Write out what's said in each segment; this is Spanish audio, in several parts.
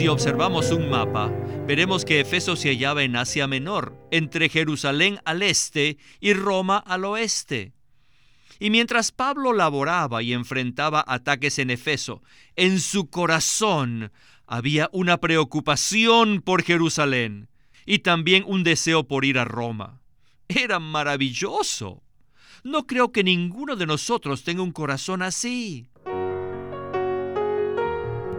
Si observamos un mapa, veremos que Efeso se hallaba en Asia Menor, entre Jerusalén al este y Roma al oeste. Y mientras Pablo laboraba y enfrentaba ataques en Efeso, en su corazón había una preocupación por Jerusalén y también un deseo por ir a Roma. Era maravilloso. No creo que ninguno de nosotros tenga un corazón así.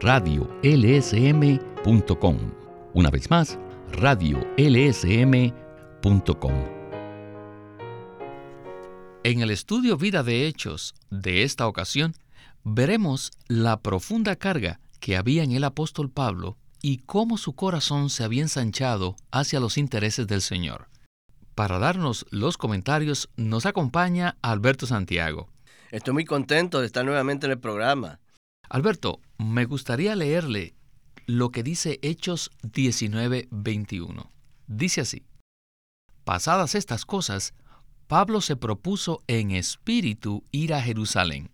radiolsm.com. Una vez más, radiolsm.com. En el estudio Vida de Hechos de esta ocasión, veremos la profunda carga que había en el apóstol Pablo y cómo su corazón se había ensanchado hacia los intereses del Señor. Para darnos los comentarios nos acompaña Alberto Santiago. Estoy muy contento de estar nuevamente en el programa. Alberto, me gustaría leerle lo que dice Hechos 19:21. Dice así, Pasadas estas cosas, Pablo se propuso en espíritu ir a Jerusalén.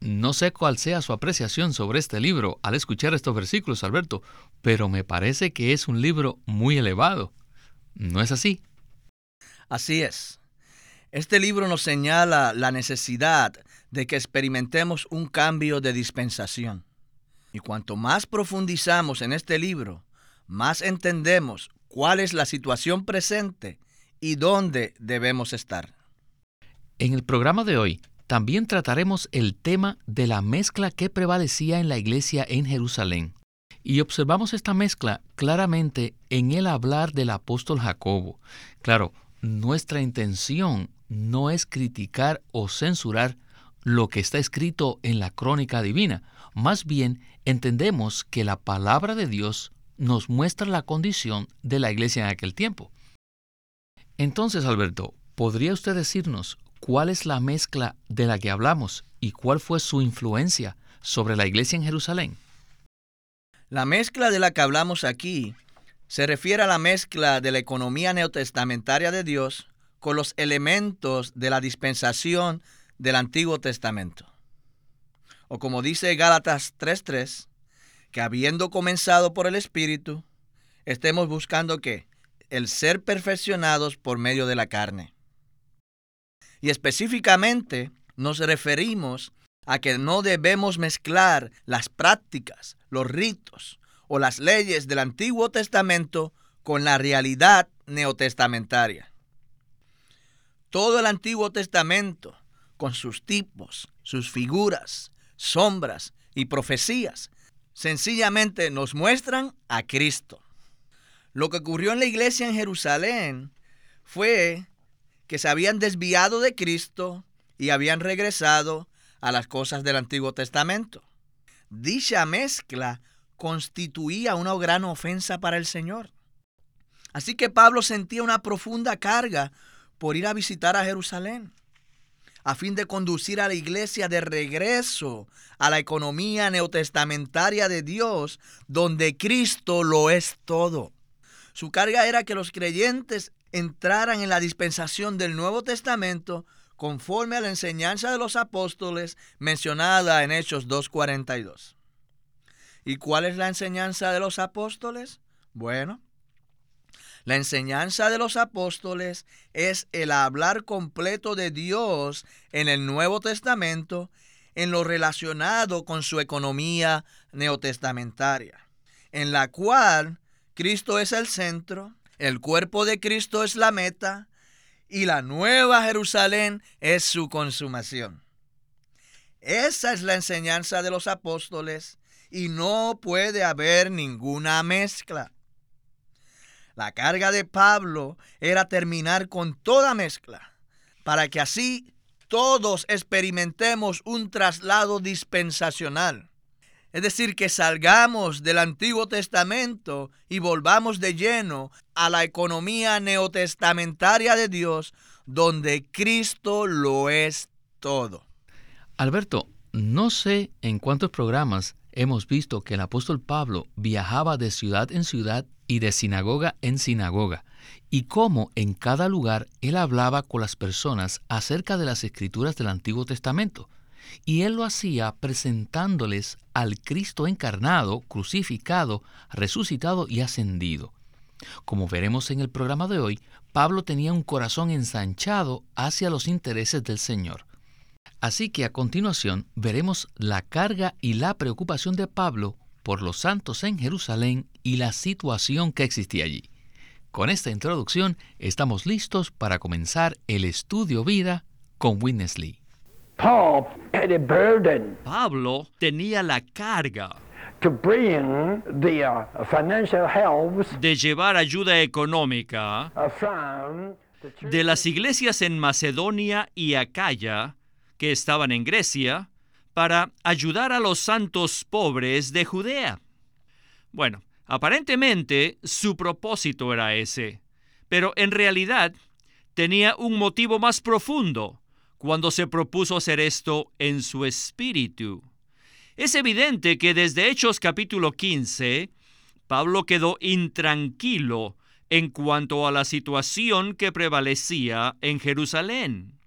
No sé cuál sea su apreciación sobre este libro al escuchar estos versículos, Alberto, pero me parece que es un libro muy elevado. ¿No es así? Así es. Este libro nos señala la necesidad de que experimentemos un cambio de dispensación. Y cuanto más profundizamos en este libro, más entendemos cuál es la situación presente y dónde debemos estar. En el programa de hoy también trataremos el tema de la mezcla que prevalecía en la iglesia en Jerusalén. Y observamos esta mezcla claramente en el hablar del apóstol Jacobo. Claro, nuestra intención no es criticar o censurar lo que está escrito en la crónica divina. Más bien, entendemos que la palabra de Dios nos muestra la condición de la iglesia en aquel tiempo. Entonces, Alberto, ¿podría usted decirnos cuál es la mezcla de la que hablamos y cuál fue su influencia sobre la iglesia en Jerusalén? La mezcla de la que hablamos aquí se refiere a la mezcla de la economía neotestamentaria de Dios con los elementos de la dispensación del Antiguo Testamento. O como dice Gálatas 3:3, que habiendo comenzado por el Espíritu, estemos buscando qué? El ser perfeccionados por medio de la carne. Y específicamente nos referimos a que no debemos mezclar las prácticas, los ritos o las leyes del Antiguo Testamento con la realidad neotestamentaria. Todo el Antiguo Testamento con sus tipos, sus figuras, sombras y profecías, sencillamente nos muestran a Cristo. Lo que ocurrió en la iglesia en Jerusalén fue que se habían desviado de Cristo y habían regresado a las cosas del Antiguo Testamento. Dicha mezcla constituía una gran ofensa para el Señor. Así que Pablo sentía una profunda carga por ir a visitar a Jerusalén a fin de conducir a la iglesia de regreso a la economía neotestamentaria de Dios, donde Cristo lo es todo. Su carga era que los creyentes entraran en la dispensación del Nuevo Testamento conforme a la enseñanza de los apóstoles mencionada en Hechos 2.42. ¿Y cuál es la enseñanza de los apóstoles? Bueno, la enseñanza de los apóstoles es el hablar completo de Dios en el Nuevo Testamento en lo relacionado con su economía neotestamentaria, en la cual Cristo es el centro, el cuerpo de Cristo es la meta y la nueva Jerusalén es su consumación. Esa es la enseñanza de los apóstoles y no puede haber ninguna mezcla. La carga de Pablo era terminar con toda mezcla, para que así todos experimentemos un traslado dispensacional. Es decir, que salgamos del Antiguo Testamento y volvamos de lleno a la economía neotestamentaria de Dios, donde Cristo lo es todo. Alberto, no sé en cuántos programas hemos visto que el apóstol Pablo viajaba de ciudad en ciudad y de sinagoga en sinagoga, y cómo en cada lugar él hablaba con las personas acerca de las escrituras del Antiguo Testamento. Y él lo hacía presentándoles al Cristo encarnado, crucificado, resucitado y ascendido. Como veremos en el programa de hoy, Pablo tenía un corazón ensanchado hacia los intereses del Señor. Así que a continuación veremos la carga y la preocupación de Pablo por los santos en Jerusalén y la situación que existía allí. Con esta introducción estamos listos para comenzar el estudio vida con Witness Lee. Pablo tenía la carga uh, de llevar ayuda económica uh, de las iglesias en Macedonia y Acaya que estaban en Grecia para ayudar a los santos pobres de Judea. Bueno, aparentemente su propósito era ese, pero en realidad tenía un motivo más profundo cuando se propuso hacer esto en su espíritu. Es evidente que desde Hechos capítulo 15, Pablo quedó intranquilo en cuanto a la situación que prevalecía en Jerusalén.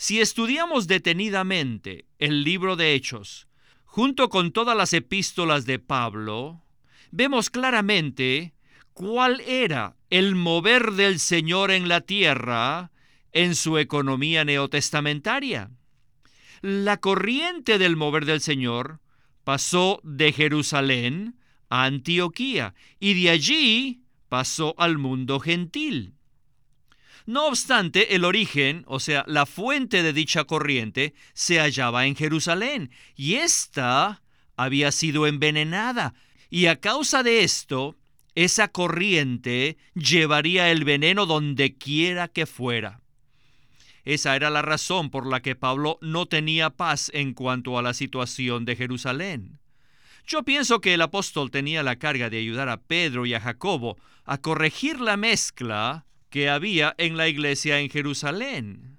Si estudiamos detenidamente el libro de Hechos, junto con todas las epístolas de Pablo, vemos claramente cuál era el mover del Señor en la tierra en su economía neotestamentaria. La corriente del mover del Señor pasó de Jerusalén a Antioquía y de allí pasó al mundo gentil. No obstante, el origen, o sea, la fuente de dicha corriente, se hallaba en Jerusalén, y ésta había sido envenenada, y a causa de esto, esa corriente llevaría el veneno donde quiera que fuera. Esa era la razón por la que Pablo no tenía paz en cuanto a la situación de Jerusalén. Yo pienso que el apóstol tenía la carga de ayudar a Pedro y a Jacobo a corregir la mezcla que había en la iglesia en Jerusalén.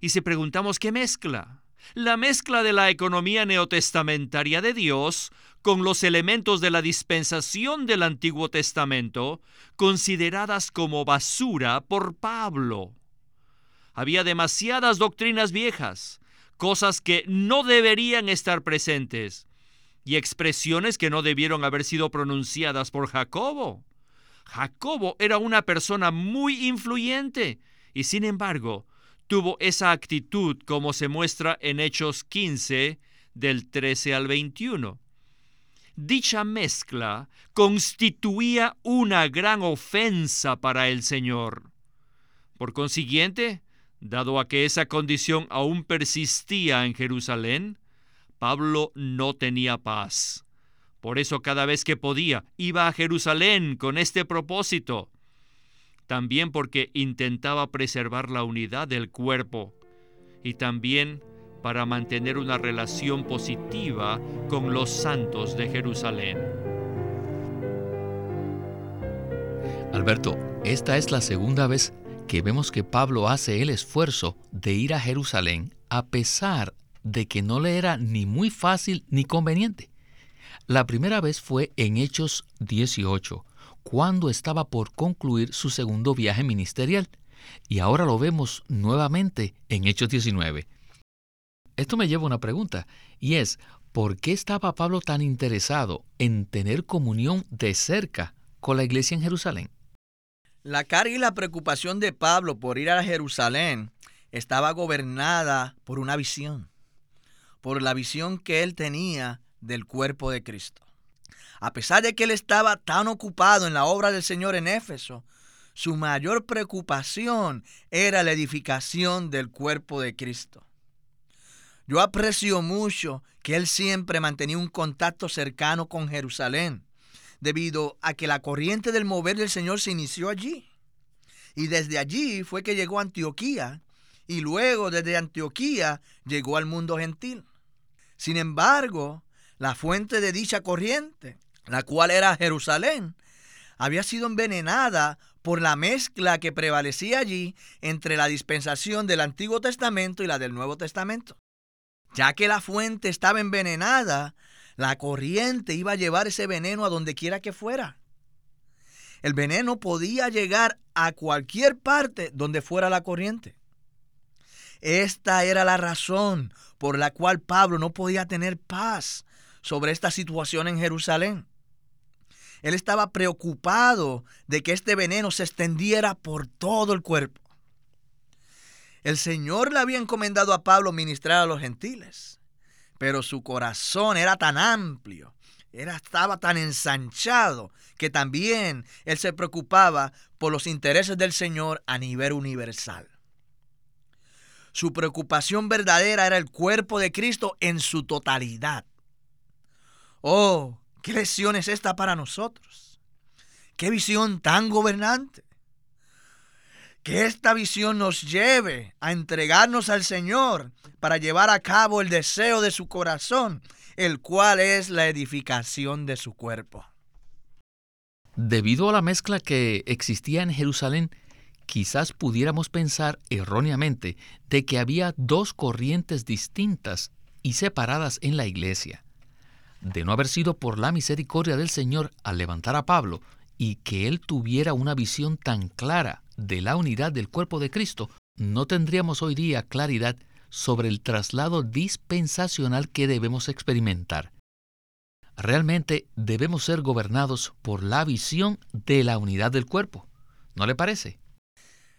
Y si preguntamos qué mezcla, la mezcla de la economía neotestamentaria de Dios con los elementos de la dispensación del Antiguo Testamento, consideradas como basura por Pablo. Había demasiadas doctrinas viejas, cosas que no deberían estar presentes, y expresiones que no debieron haber sido pronunciadas por Jacobo. Jacobo era una persona muy influyente y sin embargo tuvo esa actitud como se muestra en Hechos 15 del 13 al 21. Dicha mezcla constituía una gran ofensa para el Señor. Por consiguiente, dado a que esa condición aún persistía en Jerusalén, Pablo no tenía paz. Por eso cada vez que podía iba a Jerusalén con este propósito. También porque intentaba preservar la unidad del cuerpo y también para mantener una relación positiva con los santos de Jerusalén. Alberto, esta es la segunda vez que vemos que Pablo hace el esfuerzo de ir a Jerusalén a pesar de que no le era ni muy fácil ni conveniente. La primera vez fue en Hechos 18, cuando estaba por concluir su segundo viaje ministerial, y ahora lo vemos nuevamente en Hechos 19. Esto me lleva a una pregunta, y es, ¿por qué estaba Pablo tan interesado en tener comunión de cerca con la iglesia en Jerusalén? La carga y la preocupación de Pablo por ir a Jerusalén estaba gobernada por una visión, por la visión que él tenía del cuerpo de Cristo. A pesar de que él estaba tan ocupado en la obra del Señor en Éfeso, su mayor preocupación era la edificación del cuerpo de Cristo. Yo aprecio mucho que él siempre mantenía un contacto cercano con Jerusalén, debido a que la corriente del mover del Señor se inició allí. Y desde allí fue que llegó a Antioquía, y luego desde Antioquía llegó al mundo gentil. Sin embargo, la fuente de dicha corriente, la cual era Jerusalén, había sido envenenada por la mezcla que prevalecía allí entre la dispensación del Antiguo Testamento y la del Nuevo Testamento. Ya que la fuente estaba envenenada, la corriente iba a llevar ese veneno a donde quiera que fuera. El veneno podía llegar a cualquier parte donde fuera la corriente. Esta era la razón por la cual Pablo no podía tener paz sobre esta situación en Jerusalén. Él estaba preocupado de que este veneno se extendiera por todo el cuerpo. El Señor le había encomendado a Pablo ministrar a los gentiles, pero su corazón era tan amplio, era, estaba tan ensanchado, que también él se preocupaba por los intereses del Señor a nivel universal. Su preocupación verdadera era el cuerpo de Cristo en su totalidad. Oh, qué lección es esta para nosotros. Qué visión tan gobernante. Que esta visión nos lleve a entregarnos al Señor para llevar a cabo el deseo de su corazón, el cual es la edificación de su cuerpo. Debido a la mezcla que existía en Jerusalén, quizás pudiéramos pensar erróneamente de que había dos corrientes distintas y separadas en la iglesia. De no haber sido por la misericordia del Señor al levantar a Pablo y que él tuviera una visión tan clara de la unidad del cuerpo de Cristo, no tendríamos hoy día claridad sobre el traslado dispensacional que debemos experimentar. Realmente debemos ser gobernados por la visión de la unidad del cuerpo. ¿No le parece?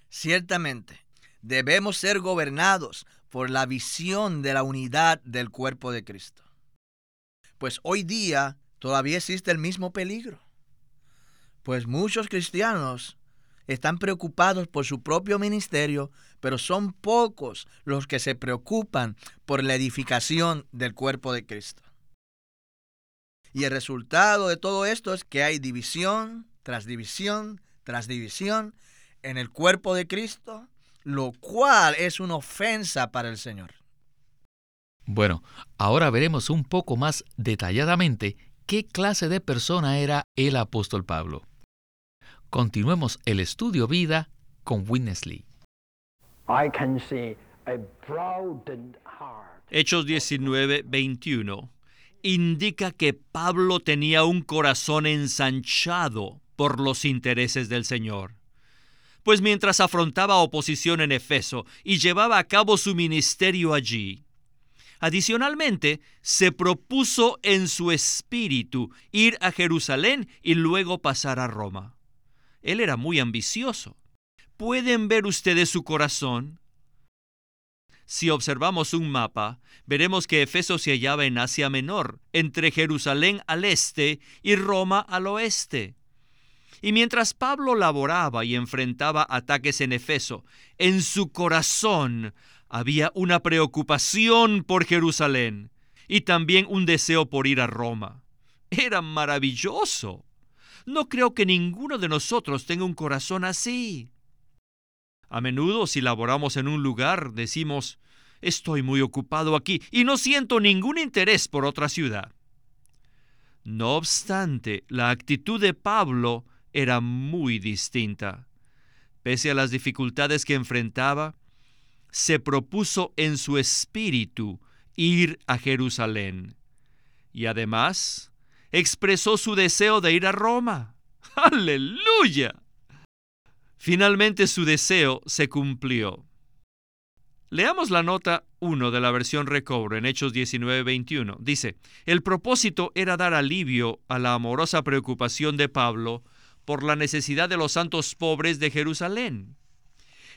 Ciertamente, debemos ser gobernados por la visión de la unidad del cuerpo de Cristo. Pues hoy día todavía existe el mismo peligro. Pues muchos cristianos están preocupados por su propio ministerio, pero son pocos los que se preocupan por la edificación del cuerpo de Cristo. Y el resultado de todo esto es que hay división tras división tras división en el cuerpo de Cristo, lo cual es una ofensa para el Señor. Bueno, ahora veremos un poco más detalladamente qué clase de persona era el apóstol Pablo. Continuemos el estudio vida con Winnesley. Hechos 19, 21 indica que Pablo tenía un corazón ensanchado por los intereses del Señor pues mientras afrontaba oposición en Efeso y llevaba a cabo su ministerio allí, Adicionalmente, se propuso en su espíritu ir a Jerusalén y luego pasar a Roma. Él era muy ambicioso. ¿Pueden ver ustedes su corazón? Si observamos un mapa, veremos que Efeso se hallaba en Asia Menor, entre Jerusalén al este y Roma al oeste. Y mientras Pablo laboraba y enfrentaba ataques en Efeso, en su corazón había una preocupación por Jerusalén y también un deseo por ir a Roma. Era maravilloso. No creo que ninguno de nosotros tenga un corazón así. A menudo si laboramos en un lugar decimos, estoy muy ocupado aquí y no siento ningún interés por otra ciudad. No obstante, la actitud de Pablo era muy distinta. Pese a las dificultades que enfrentaba, se propuso en su espíritu ir a Jerusalén. Y además, expresó su deseo de ir a Roma. ¡Aleluya! Finalmente su deseo se cumplió. Leamos la nota 1 de la versión Recobro en Hechos 19:21. Dice, el propósito era dar alivio a la amorosa preocupación de Pablo por la necesidad de los santos pobres de Jerusalén.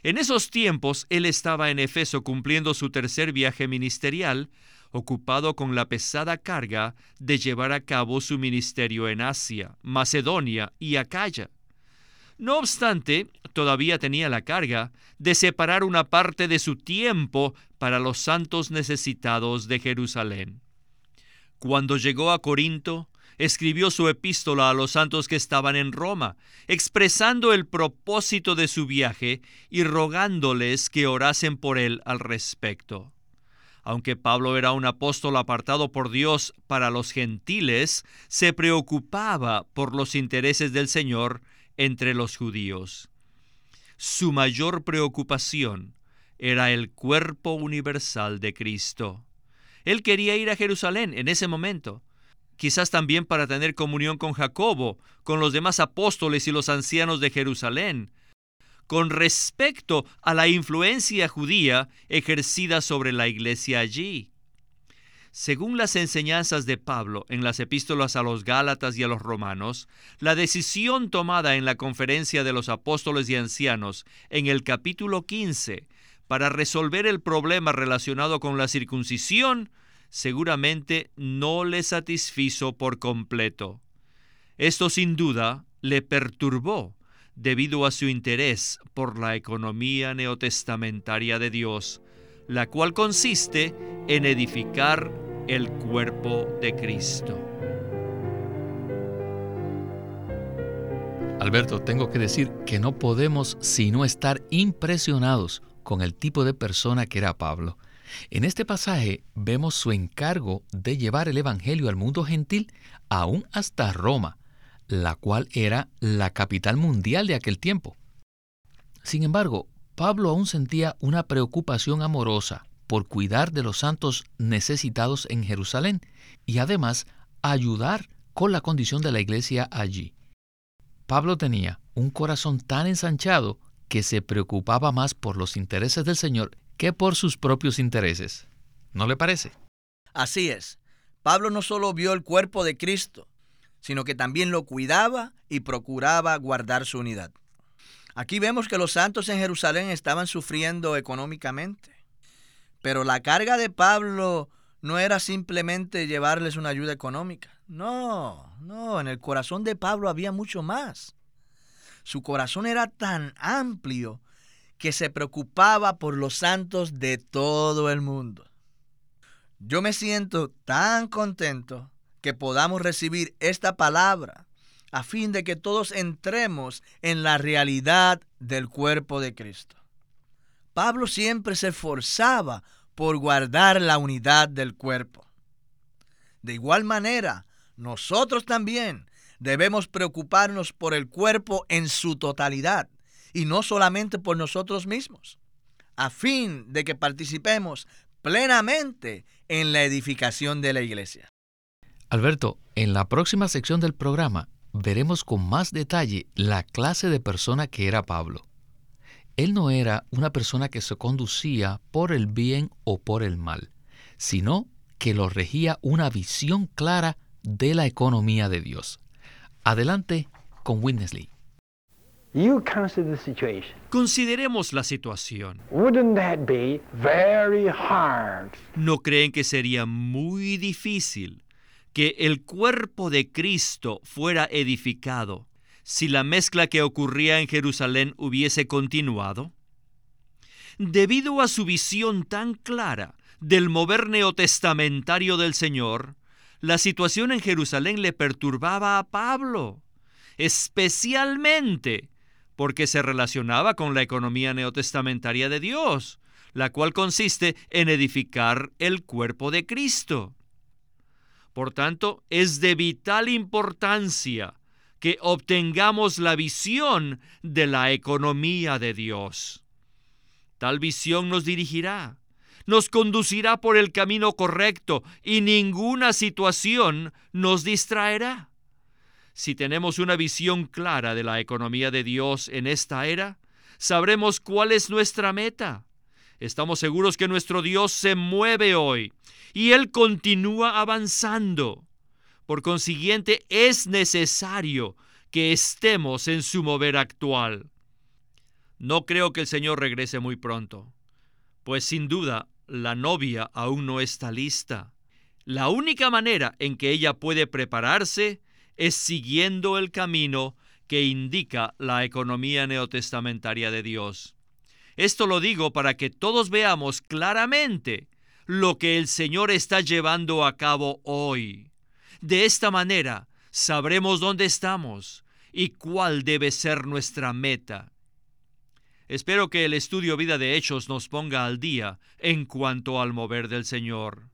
En esos tiempos él estaba en Efeso cumpliendo su tercer viaje ministerial, ocupado con la pesada carga de llevar a cabo su ministerio en Asia, Macedonia y Acaya. No obstante, todavía tenía la carga de separar una parte de su tiempo para los santos necesitados de Jerusalén. Cuando llegó a Corinto, escribió su epístola a los santos que estaban en Roma, expresando el propósito de su viaje y rogándoles que orasen por él al respecto. Aunque Pablo era un apóstol apartado por Dios para los gentiles, se preocupaba por los intereses del Señor entre los judíos. Su mayor preocupación era el cuerpo universal de Cristo. Él quería ir a Jerusalén en ese momento, quizás también para tener comunión con Jacobo, con los demás apóstoles y los ancianos de Jerusalén, con respecto a la influencia judía ejercida sobre la iglesia allí. Según las enseñanzas de Pablo en las epístolas a los Gálatas y a los Romanos, la decisión tomada en la conferencia de los apóstoles y ancianos en el capítulo 15 para resolver el problema relacionado con la circuncisión seguramente no le satisfizo por completo. Esto sin duda le perturbó debido a su interés por la economía neotestamentaria de Dios, la cual consiste en edificar el cuerpo de Cristo. Alberto, tengo que decir que no podemos sino estar impresionados con el tipo de persona que era Pablo. En este pasaje vemos su encargo de llevar el Evangelio al mundo gentil, aún hasta Roma, la cual era la capital mundial de aquel tiempo. Sin embargo, Pablo aún sentía una preocupación amorosa por cuidar de los santos necesitados en Jerusalén y además ayudar con la condición de la iglesia allí. Pablo tenía un corazón tan ensanchado que se preocupaba más por los intereses del Señor que por sus propios intereses. ¿No le parece? Así es. Pablo no solo vio el cuerpo de Cristo, sino que también lo cuidaba y procuraba guardar su unidad. Aquí vemos que los santos en Jerusalén estaban sufriendo económicamente, pero la carga de Pablo no era simplemente llevarles una ayuda económica. No, no, en el corazón de Pablo había mucho más. Su corazón era tan amplio que se preocupaba por los santos de todo el mundo. Yo me siento tan contento que podamos recibir esta palabra a fin de que todos entremos en la realidad del cuerpo de Cristo. Pablo siempre se esforzaba por guardar la unidad del cuerpo. De igual manera, nosotros también debemos preocuparnos por el cuerpo en su totalidad y no solamente por nosotros mismos, a fin de que participemos plenamente en la edificación de la iglesia. Alberto, en la próxima sección del programa veremos con más detalle la clase de persona que era Pablo. Él no era una persona que se conducía por el bien o por el mal, sino que lo regía una visión clara de la economía de Dios. Adelante con Consideremos la situación. ¿No creen que sería muy difícil que el cuerpo de Cristo fuera edificado si la mezcla que ocurría en Jerusalén hubiese continuado? Debido a su visión tan clara del mover neotestamentario del Señor, la situación en Jerusalén le perturbaba a Pablo, especialmente porque se relacionaba con la economía neotestamentaria de Dios, la cual consiste en edificar el cuerpo de Cristo. Por tanto, es de vital importancia que obtengamos la visión de la economía de Dios. Tal visión nos dirigirá, nos conducirá por el camino correcto y ninguna situación nos distraerá. Si tenemos una visión clara de la economía de Dios en esta era, sabremos cuál es nuestra meta. Estamos seguros que nuestro Dios se mueve hoy y Él continúa avanzando. Por consiguiente, es necesario que estemos en su mover actual. No creo que el Señor regrese muy pronto, pues sin duda la novia aún no está lista. La única manera en que ella puede prepararse es siguiendo el camino que indica la economía neotestamentaria de Dios. Esto lo digo para que todos veamos claramente lo que el Señor está llevando a cabo hoy. De esta manera sabremos dónde estamos y cuál debe ser nuestra meta. Espero que el estudio vida de Hechos nos ponga al día en cuanto al mover del Señor,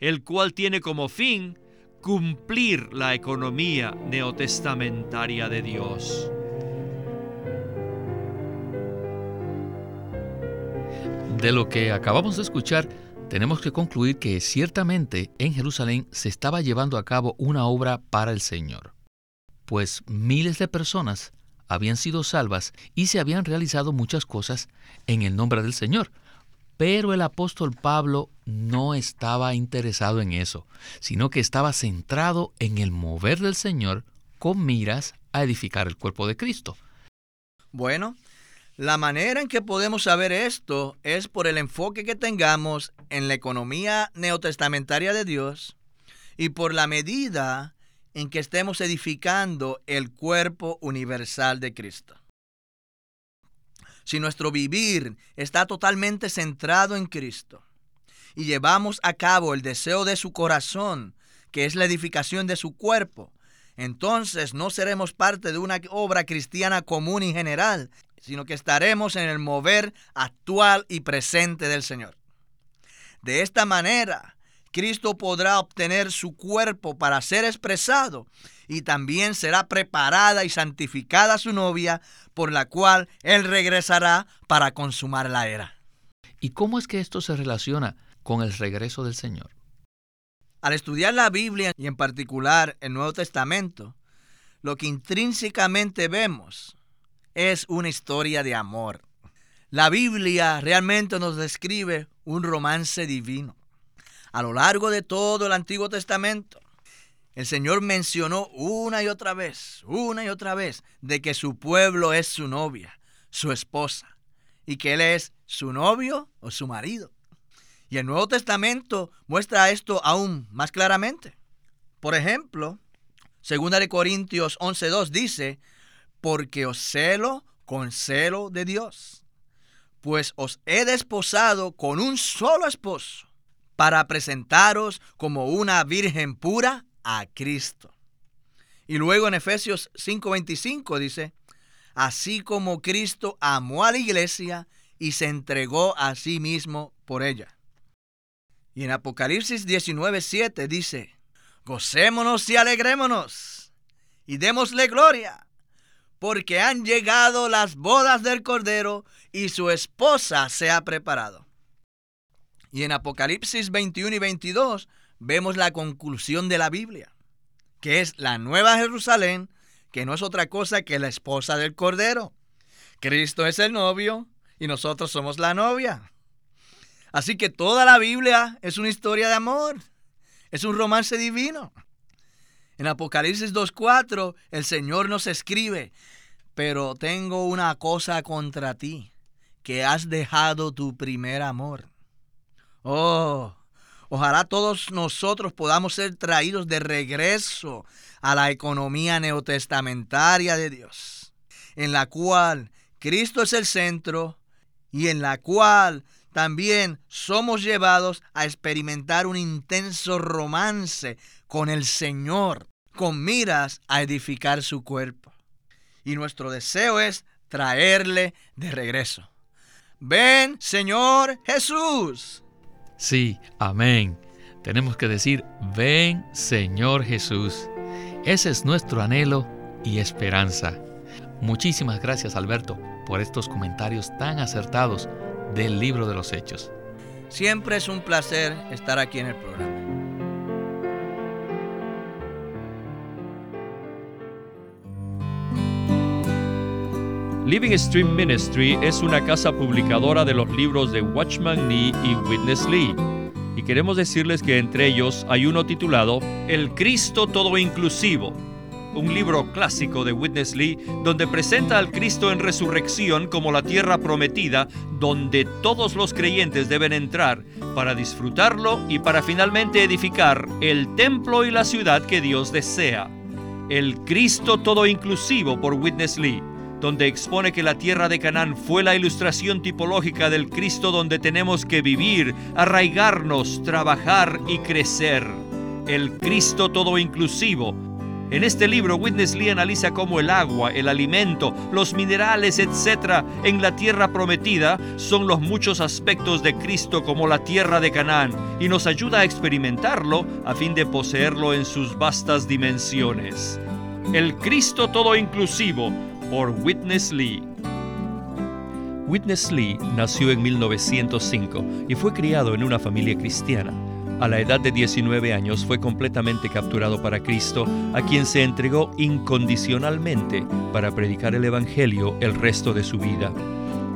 el cual tiene como fin cumplir la economía neotestamentaria de Dios. De lo que acabamos de escuchar, tenemos que concluir que ciertamente en Jerusalén se estaba llevando a cabo una obra para el Señor, pues miles de personas habían sido salvas y se habían realizado muchas cosas en el nombre del Señor. Pero el apóstol Pablo no estaba interesado en eso, sino que estaba centrado en el mover del Señor con miras a edificar el cuerpo de Cristo. Bueno, la manera en que podemos saber esto es por el enfoque que tengamos en la economía neotestamentaria de Dios y por la medida en que estemos edificando el cuerpo universal de Cristo. Si nuestro vivir está totalmente centrado en Cristo y llevamos a cabo el deseo de su corazón, que es la edificación de su cuerpo, entonces no seremos parte de una obra cristiana común y general, sino que estaremos en el mover actual y presente del Señor. De esta manera, Cristo podrá obtener su cuerpo para ser expresado y también será preparada y santificada su novia, por la cual Él regresará para consumar la era. ¿Y cómo es que esto se relaciona con el regreso del Señor? Al estudiar la Biblia y en particular el Nuevo Testamento, lo que intrínsecamente vemos es una historia de amor. La Biblia realmente nos describe un romance divino. A lo largo de todo el Antiguo Testamento, el Señor mencionó una y otra vez, una y otra vez, de que su pueblo es su novia, su esposa, y que Él es su novio o su marido. Y el Nuevo Testamento muestra esto aún más claramente. Por ejemplo, 2 Corintios 11.2 dice, porque os celo con celo de Dios, pues os he desposado con un solo esposo, para presentaros como una virgen pura a Cristo. Y luego en Efesios 5:25 dice, así como Cristo amó a la iglesia y se entregó a sí mismo por ella. Y en Apocalipsis 19:7 dice, gocémonos y alegrémonos y démosle gloria porque han llegado las bodas del Cordero y su esposa se ha preparado. Y en Apocalipsis 21 y 22 vemos la conclusión de la Biblia, que es la nueva Jerusalén, que no es otra cosa que la esposa del Cordero. Cristo es el novio y nosotros somos la novia. Así que toda la Biblia es una historia de amor, es un romance divino. En Apocalipsis 2.4 el Señor nos escribe, pero tengo una cosa contra ti, que has dejado tu primer amor. Oh, ojalá todos nosotros podamos ser traídos de regreso a la economía neotestamentaria de Dios, en la cual Cristo es el centro y en la cual también somos llevados a experimentar un intenso romance con el Señor, con miras a edificar su cuerpo y nuestro deseo es traerle de regreso. Ven, Señor Jesús. Sí, amén. Tenemos que decir, ven, Señor Jesús. Ese es nuestro anhelo y esperanza. Muchísimas gracias, Alberto, por estos comentarios tan acertados del libro de los Hechos. Siempre es un placer estar aquí en el programa. Living Stream Ministry es una casa publicadora de los libros de Watchman Nee y Witness Lee. Y queremos decirles que entre ellos hay uno titulado El Cristo Todo Inclusivo, un libro clásico de Witness Lee donde presenta al Cristo en resurrección como la tierra prometida donde todos los creyentes deben entrar para disfrutarlo y para finalmente edificar el templo y la ciudad que Dios desea. El Cristo Todo Inclusivo por Witness Lee donde expone que la tierra de Canaán fue la ilustración tipológica del Cristo donde tenemos que vivir, arraigarnos, trabajar y crecer. El Cristo todo inclusivo En este libro, Witness Lee analiza cómo el agua, el alimento, los minerales, etc., en la tierra prometida son los muchos aspectos de Cristo como la tierra de Canaán y nos ayuda a experimentarlo a fin de poseerlo en sus vastas dimensiones. El Cristo todo inclusivo por Witness Lee. Witness Lee nació en 1905 y fue criado en una familia cristiana. A la edad de 19 años fue completamente capturado para Cristo, a quien se entregó incondicionalmente para predicar el Evangelio el resto de su vida.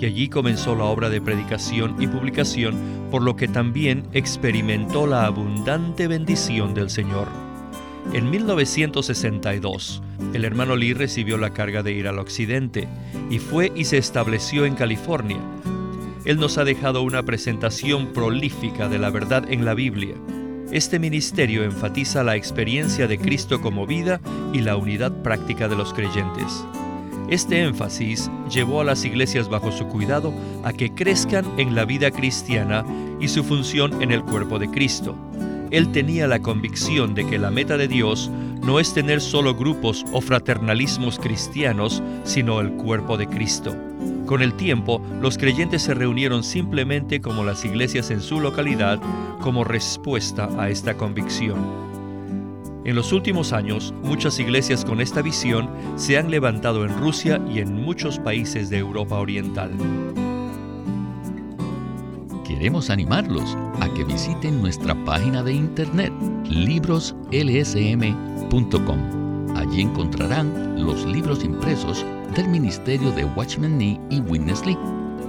Y allí comenzó la obra de predicación y publicación, por lo que también experimentó la abundante bendición del Señor. En 1962, el hermano Lee recibió la carga de ir al occidente y fue y se estableció en California, él nos ha dejado una presentación prolífica de la verdad en la Biblia. Este ministerio enfatiza la experiencia de Cristo como vida y la unidad práctica de los creyentes. Este énfasis llevó a las iglesias bajo su cuidado a que crezcan en la vida cristiana y su función en el cuerpo de Cristo. Él tenía la convicción de que la meta de Dios no es tener solo grupos o fraternalismos cristianos, sino el cuerpo de Cristo. Con el tiempo, los creyentes se reunieron simplemente como las iglesias en su localidad como respuesta a esta convicción. En los últimos años, muchas iglesias con esta visión se han levantado en Rusia y en muchos países de Europa Oriental. Queremos animarlos a que visiten nuestra página de internet libroslsm.com. Allí encontrarán los libros impresos del Ministerio de Watchman Nee y Witness Lee,